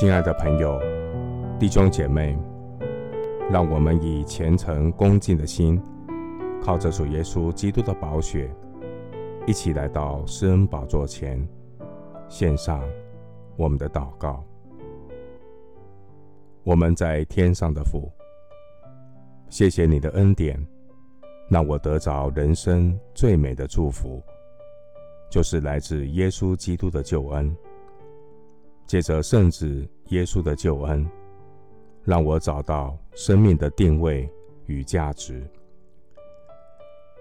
亲爱的朋友、弟兄姐妹，让我们以虔诚恭敬的心，靠着主耶稣基督的宝血，一起来到施恩宝座前，献上我们的祷告。我们在天上的父，谢谢你的恩典，让我得着人生最美的祝福，就是来自耶稣基督的救恩。借着圣子耶稣的救恩，让我找到生命的定位与价值。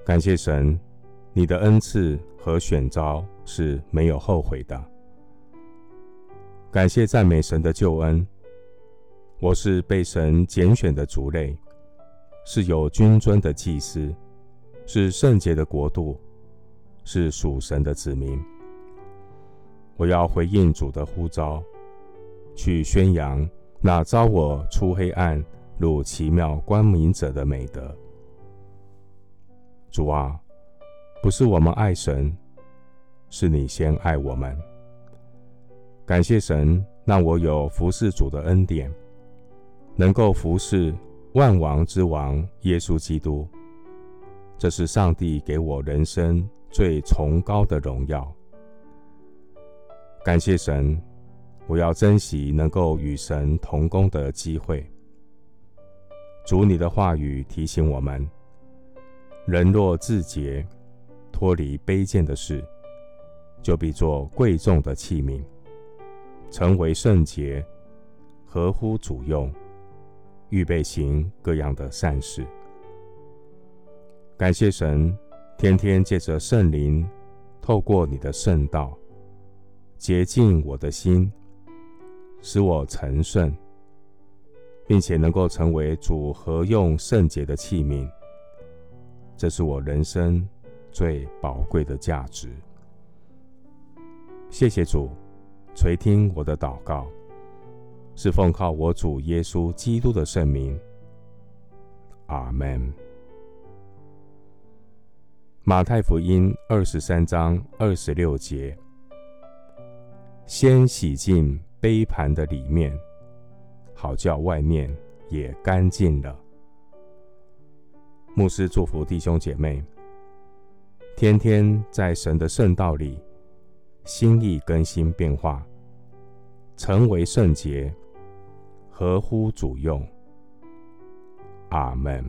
感谢神，你的恩赐和选召是没有后悔的。感谢赞美神的救恩，我是被神拣选的族类，是有君尊的祭司，是圣洁的国度，是属神的子民。我要回应主的呼召，去宣扬那召我出黑暗入奇妙光明者的美德。主啊，不是我们爱神，是你先爱我们。感谢神，让我有服侍主的恩典，能够服侍万王之王耶稣基督。这是上帝给我人生最崇高的荣耀。感谢神，我要珍惜能够与神同工的机会。主，你的话语提醒我们：人若自洁，脱离卑贱的事，就必做贵重的器皿，成为圣洁，合乎主用，预备行各样的善事。感谢神，天天借着圣灵，透过你的圣道。洁净我的心，使我成圣，并且能够成为主合用圣洁的器皿。这是我人生最宝贵的价值。谢谢主垂听我的祷告，是奉靠我主耶稣基督的圣名。阿门。马太福音二十三章二十六节。先洗净杯盘的里面，好叫外面也干净了。牧师祝福弟兄姐妹，天天在神的圣道里，心意更新变化，成为圣洁，合乎主用。阿门。